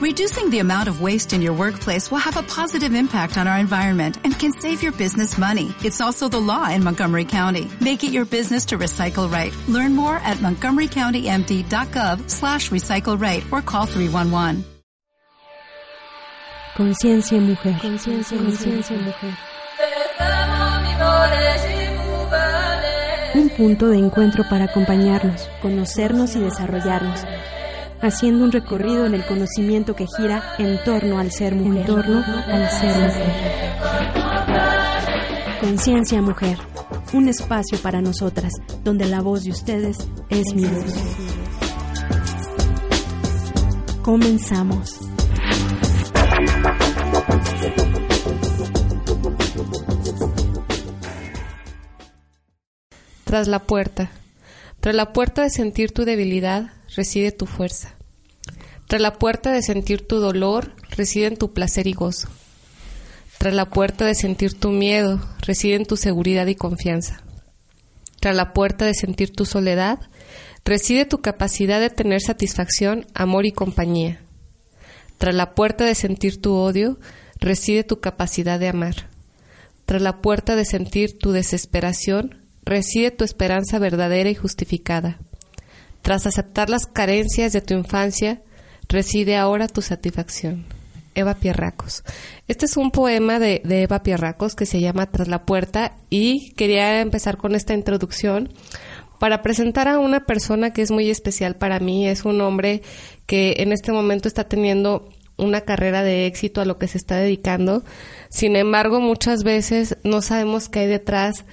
Reducing the amount of waste in your workplace will have a positive impact on our environment and can save your business money. It's also the law in Montgomery County. Make it your business to recycle right. Learn more at montgomerycountymd.gov slash recycle right or call 311. Conciencia mujer. Conciencia, conciencia mujer. Un punto de encuentro para acompañarnos, conocernos y desarrollarnos, haciendo un recorrido en el conocimiento que gira en torno al ser mujer. En torno al ser mujer. Conciencia mujer, un espacio para nosotras, donde la voz de ustedes es mi voz. Comenzamos. Tras la puerta. Tras la puerta de sentir tu debilidad reside tu fuerza. Tras la puerta de sentir tu dolor reside tu placer y gozo. Tras la puerta de sentir tu miedo reside tu seguridad y confianza. Tras la puerta de sentir tu soledad reside tu capacidad de tener satisfacción, amor y compañía. Tras la puerta de sentir tu odio reside tu capacidad de amar. Tras la puerta de sentir tu desesperación reside tu esperanza verdadera y justificada. Tras aceptar las carencias de tu infancia, reside ahora tu satisfacción. Eva Pierracos. Este es un poema de, de, Eva Pierracos que se llama Tras la puerta y quería empezar con esta introducción para presentar a una persona que es muy especial para mí. Es un hombre que en este momento está teniendo una carrera de éxito a lo que se está dedicando. Sin embargo, muchas veces no sabemos qué hay detrás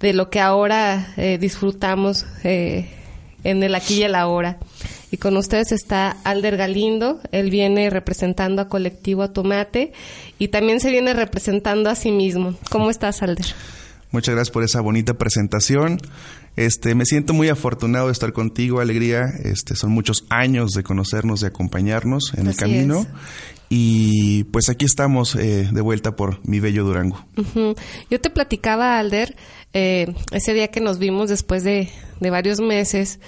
de lo que ahora eh, disfrutamos eh, en el aquí y el ahora. Y con ustedes está Alder Galindo, él viene representando a Colectivo Tomate y también se viene representando a sí mismo. ¿Cómo estás, Alder? Muchas gracias por esa bonita presentación. Este, me siento muy afortunado de estar contigo, Alegría. Este, son muchos años de conocernos, de acompañarnos en Así el camino. es. Y pues aquí estamos eh, de vuelta por mi bello Durango. Yo te platicaba, Alder, eh, ese día que nos vimos después de, de varios meses,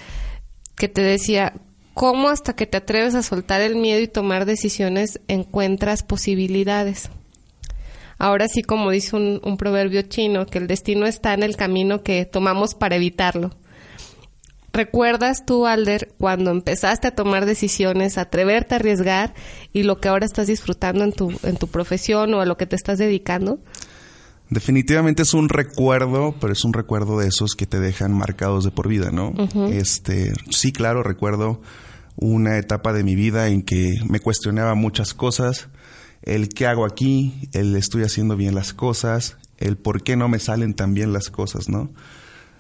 que te decía, ¿cómo hasta que te atreves a soltar el miedo y tomar decisiones encuentras posibilidades? Ahora sí, como dice un, un proverbio chino, que el destino está en el camino que tomamos para evitarlo. ¿Recuerdas tú, Alder, cuando empezaste a tomar decisiones, a atreverte a arriesgar y lo que ahora estás disfrutando en tu, en tu profesión o a lo que te estás dedicando? Definitivamente es un recuerdo, pero es un recuerdo de esos que te dejan marcados de por vida, ¿no? Este, sí, claro, recuerdo una etapa de mi vida en que me cuestionaba muchas cosas, el qué hago aquí, el estoy haciendo bien las cosas, el por qué no me salen tan bien las cosas, ¿no?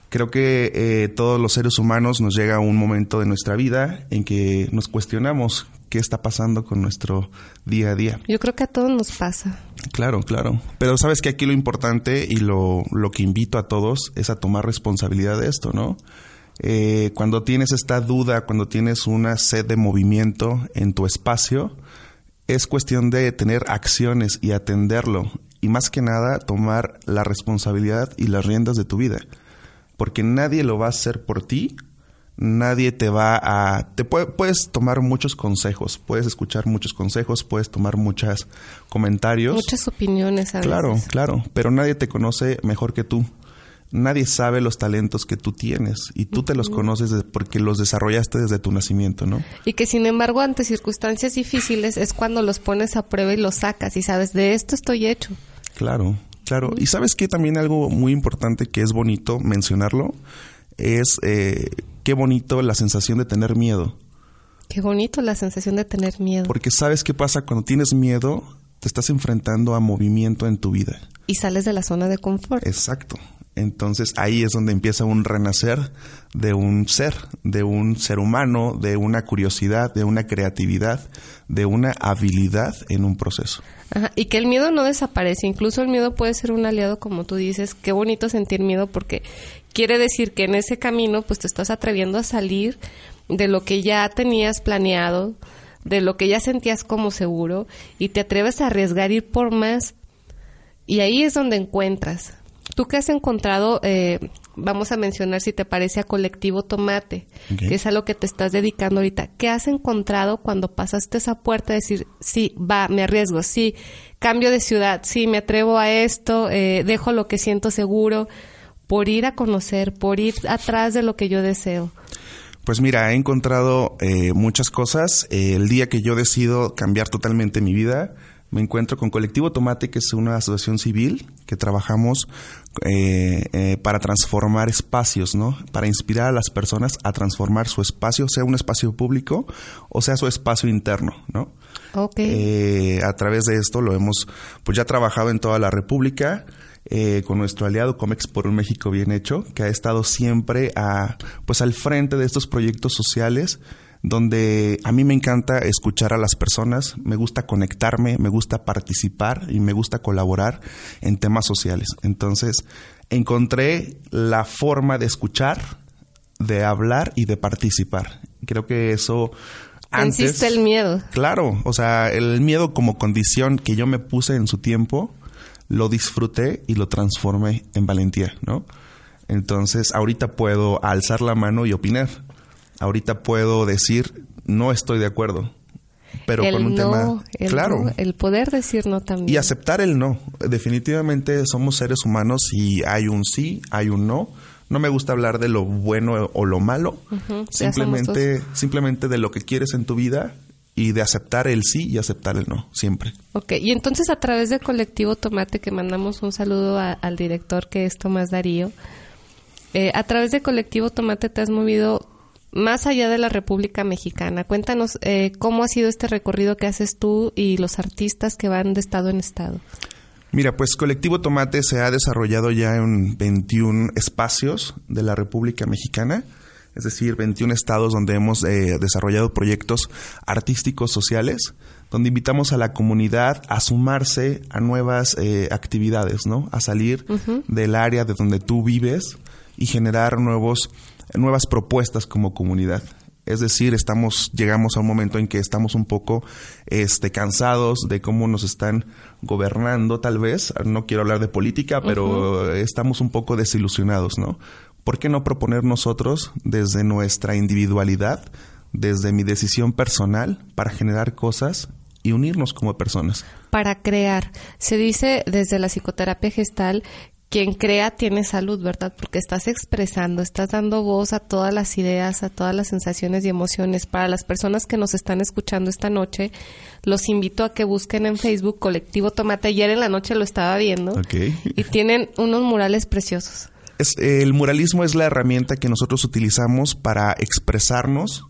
Creo que eh, todos los seres humanos nos llega un momento de nuestra vida en que nos cuestionamos qué está pasando con nuestro día a día. Yo creo que a todos nos pasa. Claro, claro. Pero sabes que aquí lo importante y lo, lo que invito a todos es a tomar responsabilidad de esto, ¿no? Eh, cuando tienes esta duda, cuando tienes una sed de movimiento en tu espacio, es cuestión de tener acciones y atenderlo. Y más que nada, tomar la responsabilidad y las riendas de tu vida. Porque nadie lo va a hacer por ti, nadie te va a... Te puede- puedes tomar muchos consejos, puedes escuchar muchos consejos, puedes tomar muchos comentarios. Muchas opiniones a veces. Claro, claro, pero nadie te conoce mejor que tú. Nadie sabe los talentos que tú tienes y tú te los conoces porque los desarrollaste desde tu nacimiento, ¿no? Y que sin embargo ante circunstancias difíciles es cuando los pones a prueba y los sacas y sabes, de esto estoy hecho. Claro, claro. Y sabes que también algo muy importante que es bonito mencionarlo es eh, qué bonito la sensación de tener miedo. Qué bonito la sensación de tener miedo. Porque sabes qué pasa cuando tienes miedo, te estás enfrentando a movimiento en tu vida. Y sales de la zona de confort. Exacto. Entonces ahí es donde empieza un renacer de un ser, de un ser humano, de una curiosidad, de una creatividad, de una habilidad en un proceso. Ajá, Y que el miedo no desaparece. Incluso el miedo puede ser un aliado, como tú dices. Qué bonito sentir miedo porque quiere decir que en ese camino pues te estás atreviendo a salir de lo que ya tenías planeado, de lo que ya sentías como seguro y te atreves a arriesgar ir por más. Y ahí es donde encuentras. ¿Tú qué has encontrado eh, vamos a mencionar si te parece a Colectivo Tomate, que es a lo que te estás dedicando ahorita. ¿Qué has encontrado cuando pasaste esa puerta de decir, sí, va, me arriesgo, sí, cambio de ciudad, sí, me atrevo a esto, eh, dejo lo que siento seguro, por ir a conocer, por ir atrás de lo que yo deseo? Pues mira, he encontrado eh, muchas cosas. el día que yo decido cambiar totalmente mi vida, me encuentro con Colectivo Tomate, que es una asociación civil que trabajamos eh, eh, para transformar espacios, ¿no? Para inspirar a las personas a transformar su espacio, sea un espacio público o sea su espacio interno, ¿no? Okay. a través de esto lo hemos, pues ya trabajado en toda la República. Eh, con nuestro aliado Comex por un México bien hecho, que ha estado siempre a, pues al frente de estos proyectos sociales donde a mí me encanta escuchar a las personas, me gusta conectarme, me gusta participar y me gusta colaborar en temas sociales. Entonces, encontré la forma de escuchar, de hablar y de participar. Creo que eso antes el miedo. Claro, o sea, el miedo como condición que yo me puse en su tiempo lo disfruté y lo transformé en valentía, ¿no? Entonces, ahorita puedo alzar la mano y opinar. Ahorita puedo decir, no estoy de acuerdo. Pero con un tema. claro. el poder decir no también. Y aceptar el no. Definitivamente somos seres humanos y hay un sí, hay un no. No me gusta hablar de lo bueno o lo malo. simplemente, simplemente de lo que quieres en tu vida y de aceptar el sí y aceptar el no, siempre. Ok, y entonces a través de Colectivo Tomate, que mandamos un saludo al director que es Tomás Darío, eh, a través de Colectivo Tomate te has movido más allá de la República Mexicana. Cuéntanos eh, cómo ha sido este recorrido que haces tú y los artistas que van de estado en estado. Mira, pues Colectivo Tomate se ha desarrollado ya en 21 espacios de la República Mexicana es decir, 21 estados donde hemos eh, desarrollado proyectos artísticos sociales, donde invitamos a la comunidad a sumarse a nuevas eh, actividades, ¿no? A salir del área de donde tú vives y generar nuevos, nuevas propuestas como comunidad. Es decir, estamos, llegamos a un momento en que estamos un poco este, cansados de cómo nos están gobernando, tal vez. No quiero hablar de política, pero estamos un poco desilusionados, ¿no? ¿por qué no proponer nosotros desde nuestra individualidad, desde mi decisión personal, para generar cosas y unirnos como personas? Para crear. Se dice desde la psicoterapia gestal quien crea tiene salud, ¿verdad? Porque estás expresando, estás dando voz a todas las ideas, a todas las sensaciones y emociones. Para las personas que nos están escuchando esta noche, los invito a que busquen en Facebook Colectivo Tomate. Ayer en la noche lo estaba viendo. Y tienen unos murales preciosos el muralismo es la herramienta que nosotros utilizamos para expresarnos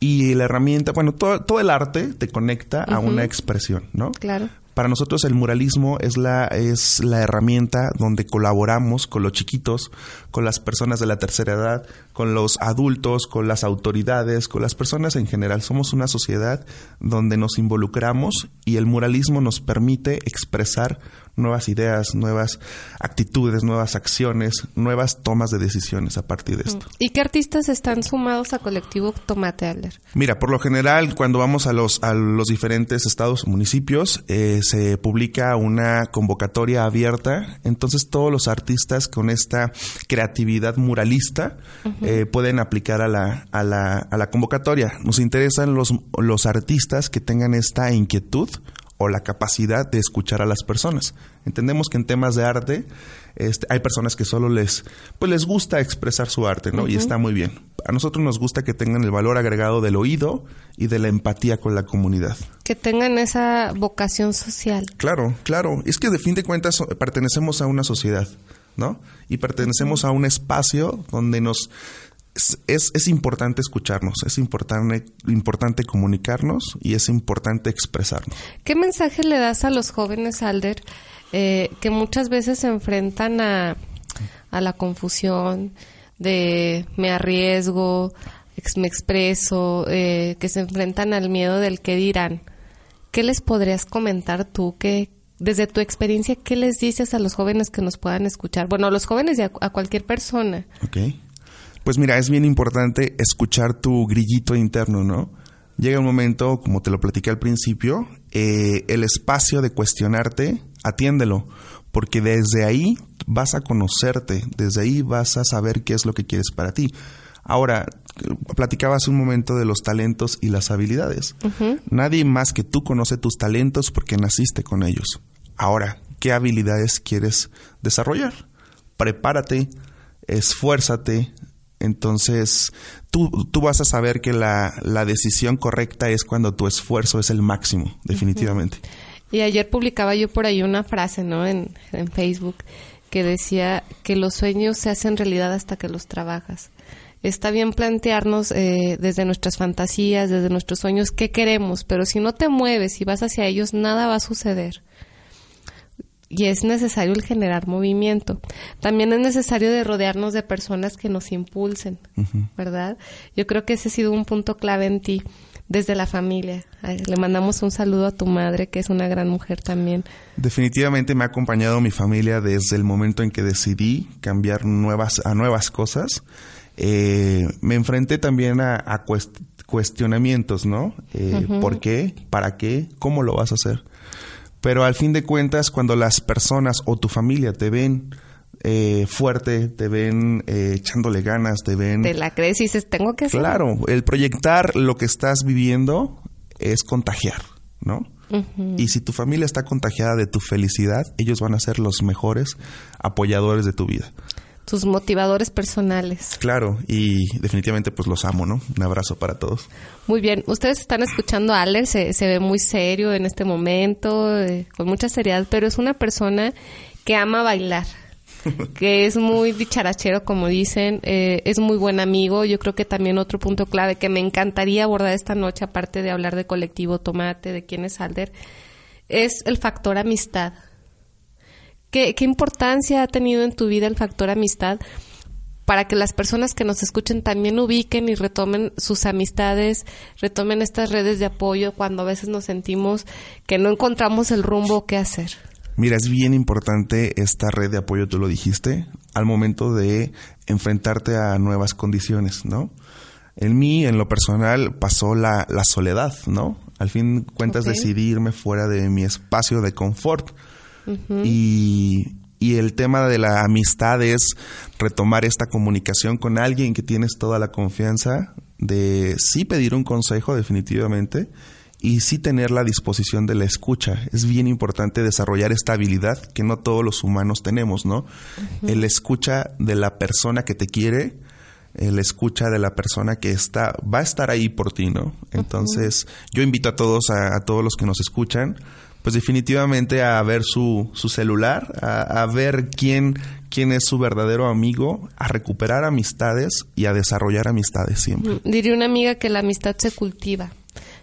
y la herramienta, bueno, todo, todo el arte te conecta a una expresión, ¿no? Claro. Para nosotros el muralismo es la, es la herramienta donde colaboramos con los chiquitos, con las personas de la tercera edad, con los adultos, con las autoridades, con las personas en general. Somos una sociedad donde nos involucramos y el muralismo nos permite expresar nuevas ideas, nuevas actitudes, nuevas acciones, nuevas tomas de decisiones a partir de esto. ¿Y qué artistas están sumados a Colectivo Tomate Alder? Mira, por lo general, cuando vamos a los, a los diferentes estados o municipios, eh, se publica una convocatoria abierta. Entonces, todos los artistas con esta creatividad muralista eh, pueden aplicar a la, a, la, a la convocatoria. Nos interesan los, los artistas que tengan esta inquietud o la capacidad de escuchar a las personas. Entendemos que en temas de arte este, hay personas que solo les, pues les gusta expresar su arte, ¿no? Y está muy bien. A nosotros nos gusta que tengan el valor agregado del oído y de la empatía con la comunidad. Que tengan esa vocación social. Claro, claro. Es que de fin de cuentas pertenecemos a una sociedad, ¿no? Y pertenecemos a un espacio donde nos es, es, importante escucharnos, es importante, importante comunicarnos y es importante expresarnos. ¿Qué mensaje le das a los jóvenes, Alder, eh, que muchas veces se enfrentan a, a la confusión de me arriesgo, me expreso, eh, que se enfrentan al miedo del que dirán? ¿Qué les podrías comentar tú? ¿Qué, desde tu experiencia, ¿qué les dices a los jóvenes que nos puedan escuchar? Bueno, a los jóvenes y a, a cualquier persona. Okay. Pues mira, es bien importante escuchar tu grillito interno, ¿no? Llega un momento, como te lo platiqué al principio, eh, el espacio de cuestionarte, atiéndelo, porque desde ahí vas a conocerte, desde ahí vas a saber qué es lo que quieres para ti. Ahora, platicabas un momento de los talentos y las habilidades. Nadie más que tú conoce tus talentos porque naciste con ellos. Ahora, ¿qué habilidades quieres desarrollar? Prepárate, esfuérzate. Entonces, tú, tú vas a saber que la, la, decisión correcta es cuando tu esfuerzo es el máximo, definitivamente. Y ayer publicaba yo por ahí una frase, ¿no? En, en Facebook que decía que los sueños se hacen realidad hasta que los trabajas está bien plantearnos eh, desde nuestras fantasías, desde nuestros sueños, qué queremos, pero si no te mueves y vas hacia ellos, nada va a suceder. Y es necesario el generar movimiento. También es necesario de rodearnos de personas que nos impulsen, ¿verdad? Yo creo que ese ha sido un punto clave en ti, desde la familia. Le mandamos un saludo a tu madre, que es una gran mujer también. Definitivamente me ha acompañado mi familia desde el momento en que decidí cambiar nuevas, a nuevas cosas eh, me enfrenté también a, cuestionamientos, ¿no? Eh, ¿Por qué? ¿Para qué? ¿Cómo lo vas a hacer? Pero al fin de cuentas, cuando las personas o tu familia te ven eh, fuerte, te ven echándole ganas, te ven... Te la crees y dices, tengo que hacer. Claro, el proyectar lo que estás viviendo es contagiar, ¿no? Y si tu familia está contagiada de tu felicidad, ellos van a ser los mejores apoyadores de tu vida tus motivadores personales. Claro, y definitivamente pues los amo, ¿no? Un abrazo para todos. Muy bien, ustedes están escuchando a Alex, se, ve muy serio en este momento, eh, con mucha seriedad, pero es una persona que ama bailar, que es muy dicharachero, como dicen, eh, es muy buen amigo. Yo creo que también otro punto clave que me encantaría abordar esta noche, aparte de hablar de colectivo Tomate, de quién es Alder, es el factor amistad ¿Qué, importancia ha tenido en tu vida el factor amistad para que las personas que nos escuchen también ubiquen y retomen sus amistades, retomen estas redes de apoyo cuando a veces nos sentimos que no encontramos el rumbo que hacer? Mira, es bien importante esta red de apoyo, tú lo dijiste, al momento de enfrentarte a nuevas condiciones, ¿no? En mí, en lo personal, pasó la, soledad, ¿no? Al fin cuentas decidí irme fuera de mi espacio de confort y, el tema de la amistad es retomar esta comunicación con alguien que tienes toda la confianza de sí pedir un consejo definitivamente y sí tener la disposición de la escucha. Es bien importante desarrollar esta habilidad que no todos los humanos tenemos, ¿no? El escucha de la persona que te quiere, el escucha de la persona que está, va a estar ahí por ti, ¿no? Entonces, yo invito a todos, a todos los que nos escuchan, pues definitivamente a ver su, su celular, a, ver quién, quién es su verdadero amigo, a recuperar amistades y a desarrollar amistades siempre. Diría una amiga que la amistad se cultiva.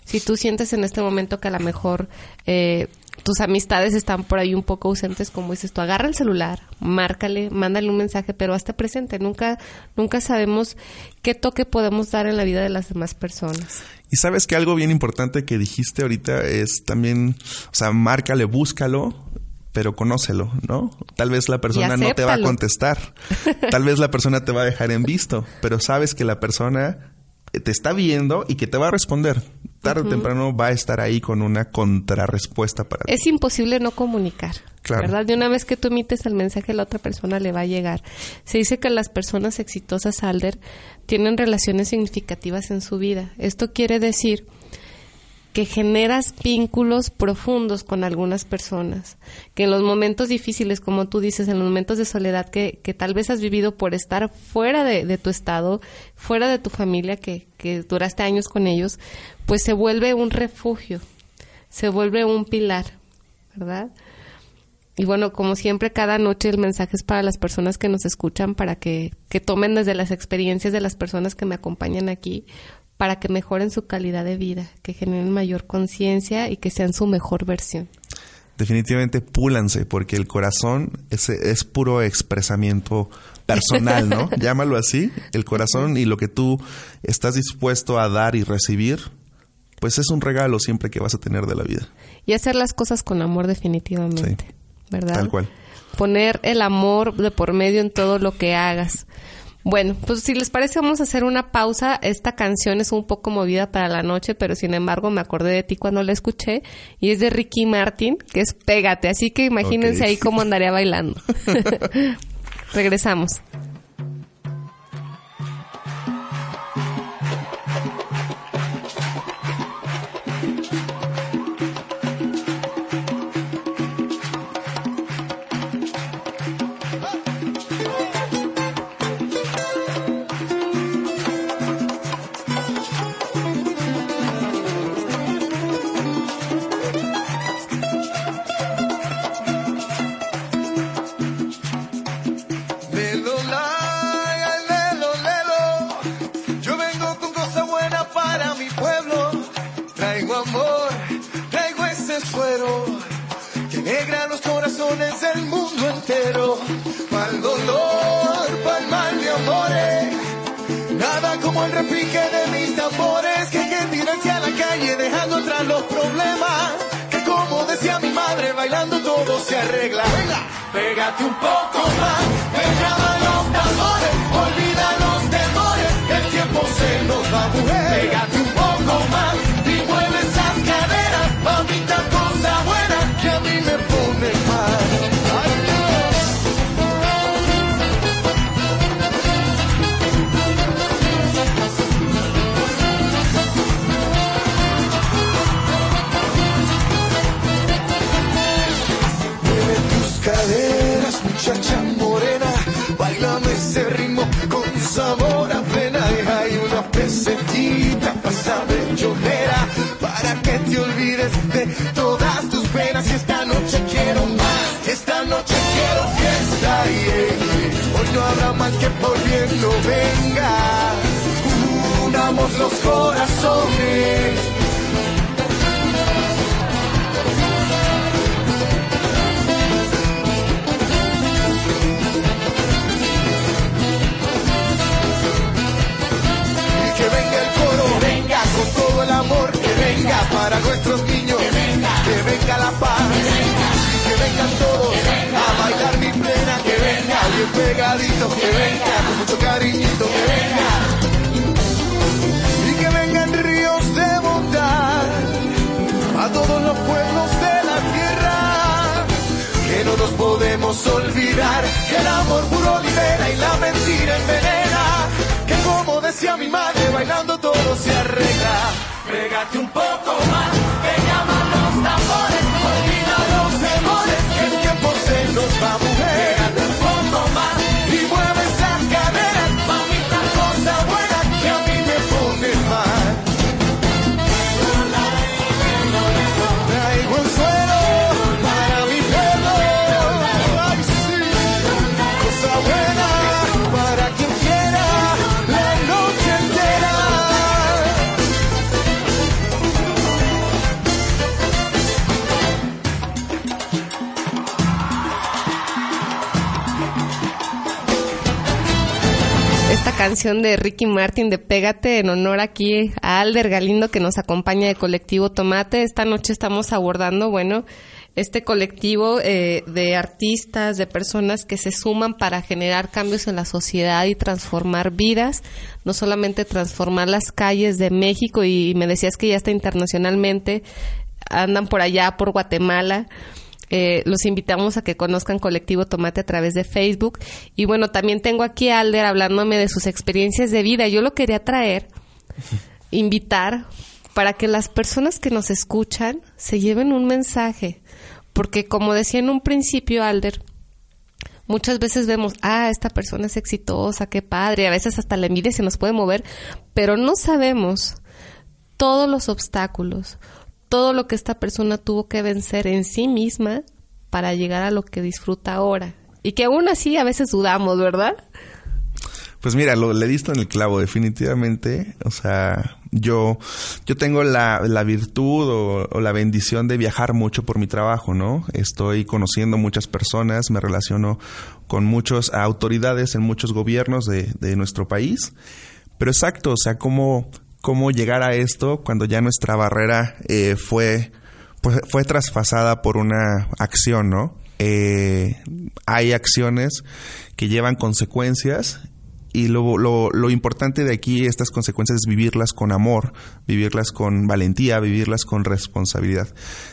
Si tú sientes en este momento que a lo mejor eh, tus amistades están por ahí un poco ausentes, como dices tú, agarra el celular, márcale, mándale un mensaje, pero hasta presente. Nunca, nunca sabemos qué toque podemos dar en la vida de las demás personas. Y sabes que algo bien importante que dijiste ahorita es también, o sea, márcale, búscalo, pero conócelo, ¿no? Tal vez la persona no te va a contestar, tal vez la persona te va a dejar en visto, pero sabes que la persona te está viendo y que te va a responder. Tarde o temprano va a estar ahí con una contrarrespuesta para ti. Es imposible no comunicar. ¿Verdad? De una vez que tú emites el mensaje, la otra persona le va a llegar. Se dice que las personas exitosas, Alder, tienen relaciones significativas en su vida. Esto quiere decir que generas vínculos profundos con algunas personas, que en los momentos difíciles, como tú dices, en los momentos de soledad que, que tal vez has vivido por estar fuera de, de tu estado, fuera de tu familia, que, que duraste años con ellos, pues se vuelve un refugio, se vuelve un pilar, ¿verdad? Y bueno, como siempre, cada noche el mensaje es para las personas que nos escuchan, para que, que tomen desde las experiencias de las personas que me acompañan aquí, para que mejoren su calidad de vida, que generen mayor conciencia y que sean su mejor versión. Definitivamente púlanse, porque el corazón es, es puro expresamiento personal, ¿no? Llámalo así, el corazón y lo que tú estás dispuesto a dar y recibir, pues es un regalo siempre que vas a tener de la vida. Y hacer las cosas con amor definitivamente. ¿verdad? Tal cual. Poner el amor de por medio en todo lo que hagas. Bueno, pues si les parece vamos a hacer una pausa. Esta canción es un poco movida para la noche, pero sin embargo me acordé de ti cuando la escuché y es de Ricky Martin, que es Pégate, así que imagínense ahí cómo andaría bailando. Regresamos. Date un poco más. los corazones. Y que venga el coro, venga con todo el amor, que venga para nuestros niños, que venga, que venga la paz, que venga, que vengan todos a bailar mi plena, que venga bien pegadito, que venga con mucho cariñito, que venga. olvidar que el amor puro libera y la mentira envenena. Que como decía mi madre, bailando todo se arregla. Pégate un poco canción de Ricky Martin de Pégate en honor aquí a Alder Galindo que nos acompaña de Colectivo Tomate. Esta noche estamos abordando, bueno, este colectivo eh, de artistas, de personas que se suman para generar cambios en la sociedad y transformar vidas, no solamente transformar las calles de México y me decías que ya está internacionalmente, andan por allá, por Guatemala. Eh, los invitamos a que conozcan Colectivo Tomate a través de Facebook. Y bueno, también tengo aquí a Alder hablándome de sus experiencias de vida. Yo lo quería traer, invitar, para que las personas que nos escuchan se lleven un mensaje. Porque como decía en un principio Alder, muchas veces vemos, ah, esta persona es exitosa, qué padre, a veces hasta la envidia se nos puede mover, pero no sabemos todos los obstáculos, todo lo que esta persona tuvo que vencer en sí misma para llegar a lo que disfruta ahora. Y que aún así a veces dudamos, ¿verdad? Pues mira, lo le diste en el clavo, definitivamente. O sea, yo, yo tengo la, la virtud o, la bendición de viajar mucho por mi trabajo, ¿no? Estoy conociendo muchas personas, me relaciono con muchas autoridades en muchos gobiernos de, de nuestro país. Pero exacto, o sea, como cómo llegar a esto cuando ya nuestra barrera eh, fue, pues, fue traspasada por una acción, ¿no? Eh, hay acciones que llevan consecuencias Y lo, lo, lo, importante de aquí, estas consecuencias, es vivirlas con amor, vivirlas con valentía, vivirlas con responsabilidad.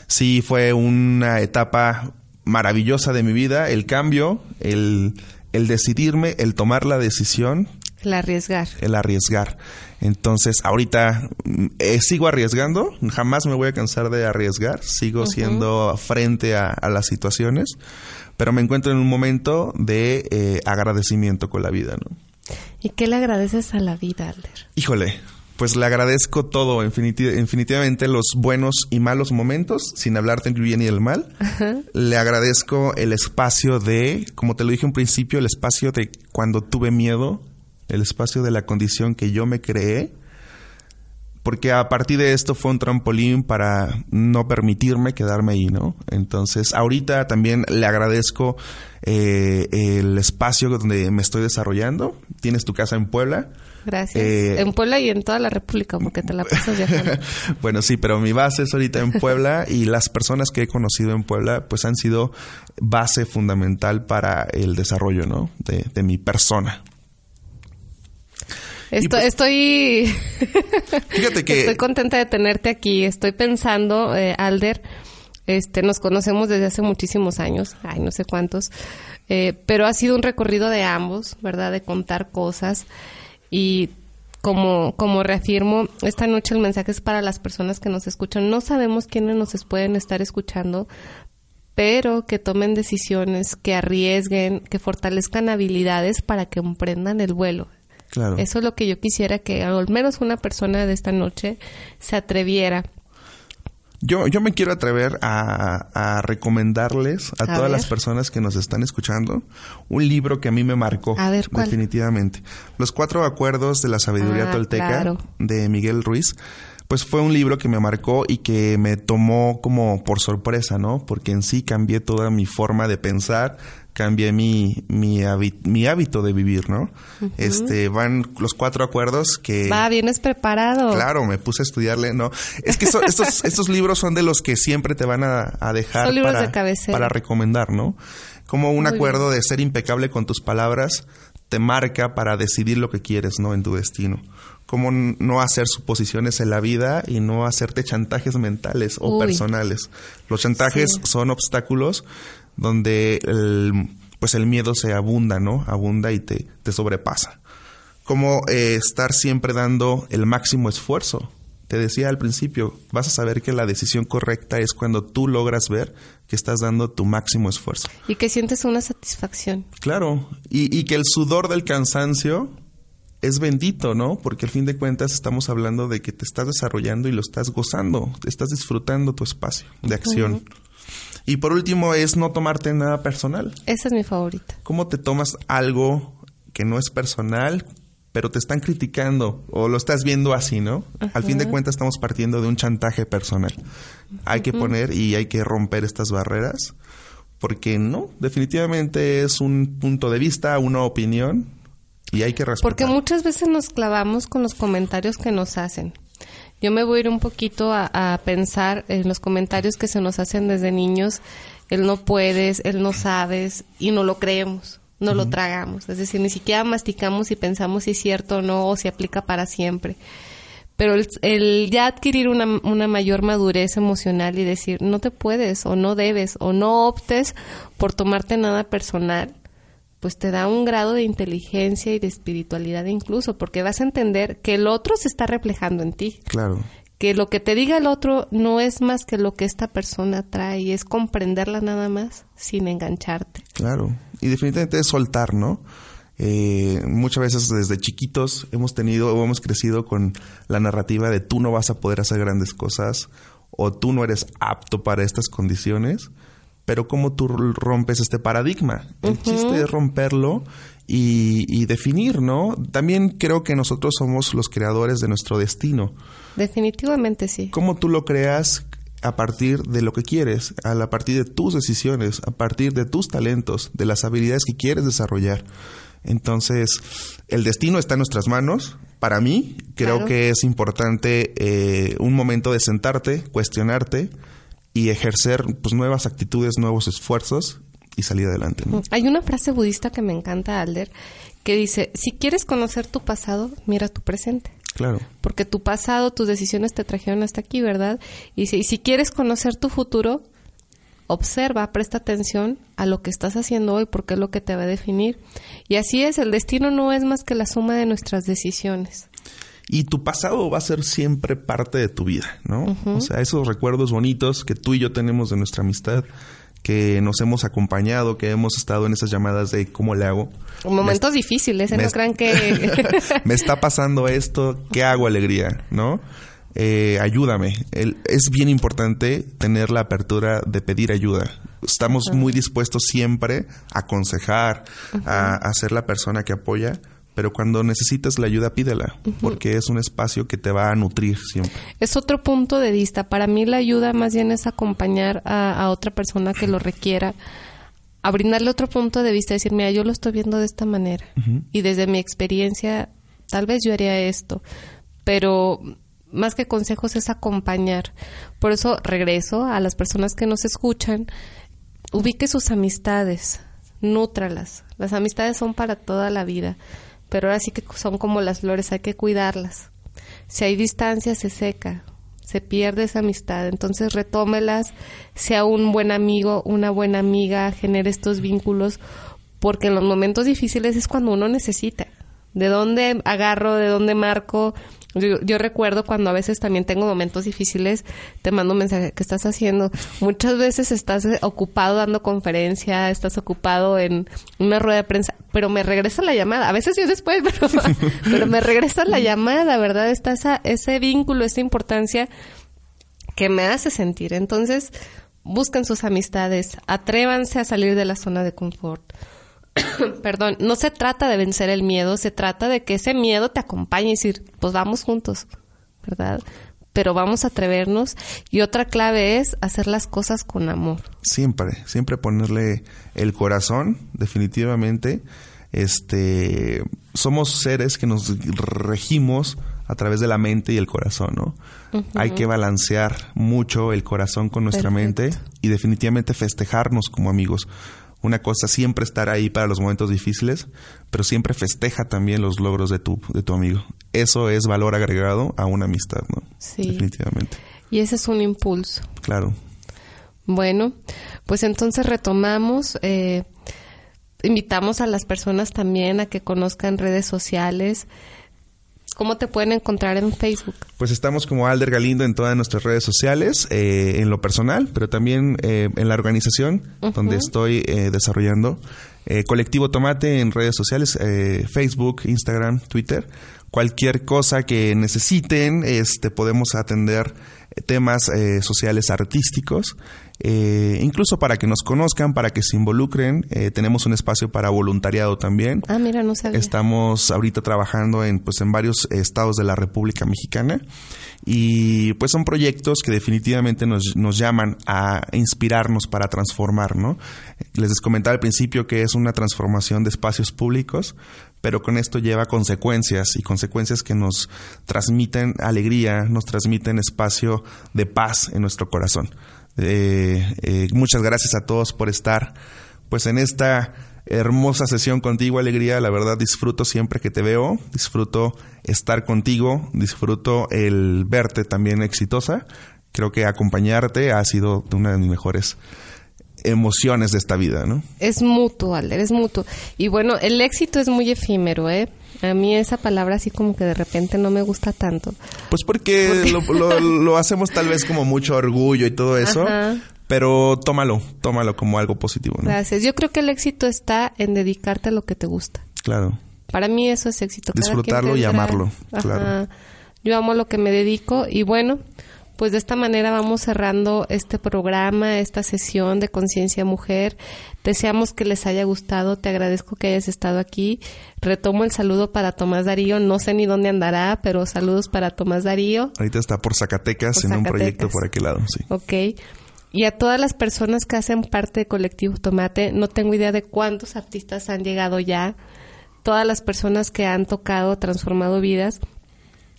Sí, fue una etapa maravillosa de mi vida, el cambio, el, el decidirme, el tomar la decisión. El arriesgar. El arriesgar. Entonces, ahorita eh, sigo arriesgando, jamás me voy a cansar de arriesgar, sigo siendo frente a, las situaciones, pero me encuentro en un momento de eh, agradecimiento con la vida, ¿no? ¿Y qué le agradeces a la vida, Alder? Híjole, pues le agradezco todo, infinitivamente los buenos y malos momentos, sin hablarte del bien y el mal. Le agradezco el espacio de, como te lo dije un principio, el espacio de cuando tuve miedo, el espacio de la condición que yo me creé, porque a partir de esto fue un trampolín para no permitirme quedarme ahí, ¿no? Entonces, ahorita también le agradezco eh, el espacio donde me estoy desarrollando. Tienes tu casa en Puebla Gracias. Eh, en Puebla y en toda la República, porque te la pasas viajando. bueno, sí, pero mi base es ahorita en Puebla y las personas que he conocido en Puebla, pues han sido base fundamental para el desarrollo, ¿no? De, mi persona. Estoy, pues estoy, fíjate que estoy contenta de tenerte aquí. Estoy pensando, eh, Alder, este, nos conocemos desde hace muchísimos años, ay, no sé cuántos, eh, pero ha sido un recorrido de ambos, ¿verdad? De contar cosas. Y como, como reafirmo, esta noche el mensaje es para las personas que nos escuchan. No sabemos quiénes nos pueden estar escuchando, pero que tomen decisiones, que arriesguen, que fortalezcan habilidades para que emprendan el vuelo. Claro. Eso es lo que yo quisiera que al menos una persona de esta noche se atreviera yo, yo me quiero atrever a, recomendarles a, todas las personas que nos están escuchando un libro que a mí me marcó definitivamente. Los cuatro acuerdos de la sabiduría ah, tolteca de Miguel Ruiz. Pues fue un libro que me marcó y que me tomó como por sorpresa, ¿no? Porque en sí cambié toda mi forma de pensar, cambié mi, mi, hábito de vivir, ¿no? Este, van los cuatro acuerdos que... Va, vienes preparado. Claro, me puse a estudiarle, ¿no? Es que estos, estos libros son de los que siempre te van a, dejar para, para recomendar, ¿no? Como un acuerdo de ser impecable con tus palabras te marca para decidir lo que quieres, ¿no? En tu destino. Cómo no hacer suposiciones en la vida y no hacerte chantajes mentales o personales. Los chantajes son obstáculos donde el, pues el miedo se abunda, ¿no? Abunda y te, te sobrepasa. Como eh, estar siempre dando el máximo esfuerzo. Te decía al principio, vas a saber que la decisión correcta es cuando tú logras ver que estás dando tu máximo esfuerzo. Y que sientes una satisfacción. Claro, y, y que el sudor del cansancio es bendito, ¿no? Porque al fin de cuentas estamos hablando de que te estás desarrollando y lo estás gozando, estás disfrutando tu espacio de acción. Y por último es no tomarte nada personal. Esa es mi favorita. ¿Cómo te tomas algo que no es personal, pero te están criticando o lo estás viendo así, ¿no? Al fin de cuentas estamos partiendo de un chantaje personal. Hay que poner y hay que romper estas barreras porque no, definitivamente es un punto de vista, una opinión y hay que respetar. Porque muchas veces nos clavamos con los comentarios que nos hacen. Yo me voy a ir un poquito a, pensar en los comentarios que se nos hacen desde niños, él no puedes, él no sabes, y no lo creemos, no lo tragamos. Es decir, ni siquiera masticamos y pensamos si es cierto o no, o si aplica para siempre. Pero el, ya adquirir una, una mayor madurez emocional y decir, no te puedes, o no debes, o no optes por tomarte nada personal, pues te da un grado de inteligencia y de espiritualidad incluso, porque vas a entender que el otro se está reflejando en ti. Claro. Que lo que te diga el otro no es más que lo que esta persona trae, es comprenderla nada más sin engancharte. Claro. Y definitivamente es soltar, ¿no? Eh, muchas veces desde chiquitos hemos tenido o hemos crecido con la narrativa de tú no vas a poder hacer grandes cosas o tú no eres apto para estas condiciones pero cómo tú rompes este paradigma. El chiste es romperlo y, definir, ¿no? También creo que nosotros somos los creadores de nuestro destino. Definitivamente sí. ¿Cómo tú lo creas a partir de lo que quieres, a partir de tus decisiones, a partir de tus talentos, de las habilidades que quieres desarrollar? Entonces, el destino está en nuestras manos. Para mí, creo que es importante eh, un momento de sentarte, cuestionarte, y ejercer pues, nuevas actitudes, nuevos esfuerzos y salir adelante. Hay una frase budista que me encanta, Alder, que dice, si quieres conocer tu pasado, mira tu presente. Claro. Porque tu pasado, tus decisiones te trajeron hasta aquí, ¿verdad? Y si, y si quieres conocer tu futuro, observa, presta atención a lo que estás haciendo hoy porque es lo que te va a definir. Y así es, el destino no es más que la suma de nuestras decisiones. Y tu pasado va a ser siempre parte de tu vida, ¿no? O sea, esos recuerdos bonitos que tú y yo tenemos de nuestra amistad, que nos hemos acompañado, que hemos estado en esas llamadas de cómo le hago. Momentos difíciles, ¿eh? no crean que... me está pasando esto, ¿qué hago, alegría? ¿No? Eh, ayúdame. es bien importante tener la apertura de pedir ayuda. Estamos muy dispuestos siempre a aconsejar, a, a, ser la persona que apoya, pero cuando necesitas la ayuda, pídela, porque es un espacio que te va a nutrir siempre. Es otro punto de vista. Para mí la ayuda más bien es acompañar a, otra persona que lo requiera, a brindarle otro punto de vista, decir, mira, yo lo estoy viendo de esta manera, y desde mi experiencia, tal vez yo haría esto, pero más que consejos es acompañar. Por eso regreso a las personas que nos escuchan, ubique sus amistades, nútralas. Las amistades son para toda la vida, pero ahora sí que son como las flores, hay que cuidarlas. Si hay distancia, se seca, se pierde esa amistad. Entonces retómelas, sea un buen amigo, una buena amiga, genere estos vínculos, porque en los momentos difíciles es cuando uno necesita. ¿De dónde agarro? ¿De dónde marco? Yo, recuerdo cuando a veces también tengo momentos difíciles, te mando un mensaje, ¿qué estás haciendo? Muchas veces estás eh, ocupado dando conferencia, estás ocupado en una rueda de prensa, pero me regresa la llamada. A veces yo después, pero, pero me regresa la llamada, ¿verdad? Está esa, ese vínculo, esa importancia que me hace sentir. Entonces, busquen sus amistades, atrévanse a salir de la zona de confort. perdón, no se trata de vencer el miedo, se trata de que ese miedo te acompañe y decir, pues vamos juntos, ¿verdad? Pero vamos a atrevernos y otra clave es hacer las cosas con amor. Siempre, siempre ponerle el corazón, definitivamente. Este, somos seres que nos regimos a través de la mente y el corazón, ¿no? Hay que balancear mucho el corazón con nuestra mente y definitivamente festejarnos como amigos una cosa siempre estar ahí para los momentos difíciles, pero siempre festeja también los logros de tu, de tu amigo. Eso es valor agregado a una amistad, ¿no? Sí. Definitivamente. Y ese es un impulso. Claro. Bueno, pues entonces retomamos. Eh, invitamos a las personas también a que conozcan redes sociales, ¿Cómo te pueden encontrar en Facebook? Pues estamos como Alder Galindo en todas nuestras redes sociales, eh, en lo personal, pero también eh, en la organización donde estoy eh, desarrollando. Colectivo Tomate en redes sociales, Facebook, Instagram, Twitter. Cualquier cosa que necesiten, este, podemos atender temas sociales artísticos. Eh, incluso para que nos conozcan, para que se involucren. Eh, tenemos un espacio para voluntariado también. Ah, mira, no sabía. Estamos ahorita trabajando en, pues, en varios estados de la República Mexicana y pues son proyectos que definitivamente nos, nos llaman a inspirarnos para transformar, ¿no? Les comentaba al principio que es una transformación de espacios públicos, pero con esto lleva consecuencias y consecuencias que nos transmiten alegría, nos transmiten espacio de paz en nuestro corazón. Eh, eh, muchas gracias a todos por estar pues en esta hermosa sesión contigo, Alegría. La verdad disfruto siempre que te veo, disfruto estar contigo, disfruto el verte también exitosa. Creo que acompañarte ha sido una de mis mejores emociones de esta vida, ¿no? Es mutuo, Alder, es mutuo. Y bueno, el éxito es muy efímero, ¿eh? A mí esa palabra así como que de repente no me gusta tanto. Pues porque, Lo, hacemos tal vez como mucho orgullo y todo eso, pero tómalo, tómalo como algo positivo. ¿no? Gracias. Yo creo que el éxito está en dedicarte a lo que te gusta. Claro. Para mí eso es éxito. Disfrutarlo y amarlo, claro. Yo amo lo que me dedico y bueno, pues de esta manera vamos cerrando este programa, esta sesión de Conciencia Mujer. Deseamos que les haya gustado, te agradezco que hayas estado aquí. Retomo el saludo para Tomás Darío, no sé ni dónde andará, pero saludos para Tomás Darío. Ahorita está por Zacatecas, en un proyecto por aquel lado, sí. Ok. Y a todas las personas que hacen parte de Colectivo Tomate, no tengo idea de cuántos artistas han llegado ya, todas las personas que han tocado, transformado vidas.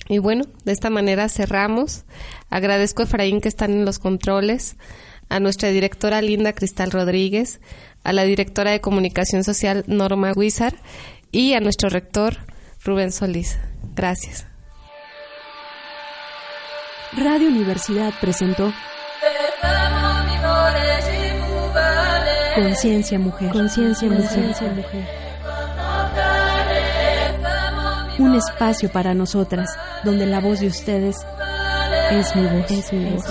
Y bueno, de esta manera cerramos. Agradezco a Efraín que están en los controles, a nuestra directora Linda Cristal Rodríguez, a la directora de Comunicación Social Norma Huizar y a nuestro rector Rubén Solís. Gracias. Radio Universidad presentó Conciencia Mujer. Conciencia Mujer. Conciencia Mujer un espacio para nosotras donde la voz de ustedes es mi voz. Es mi voz.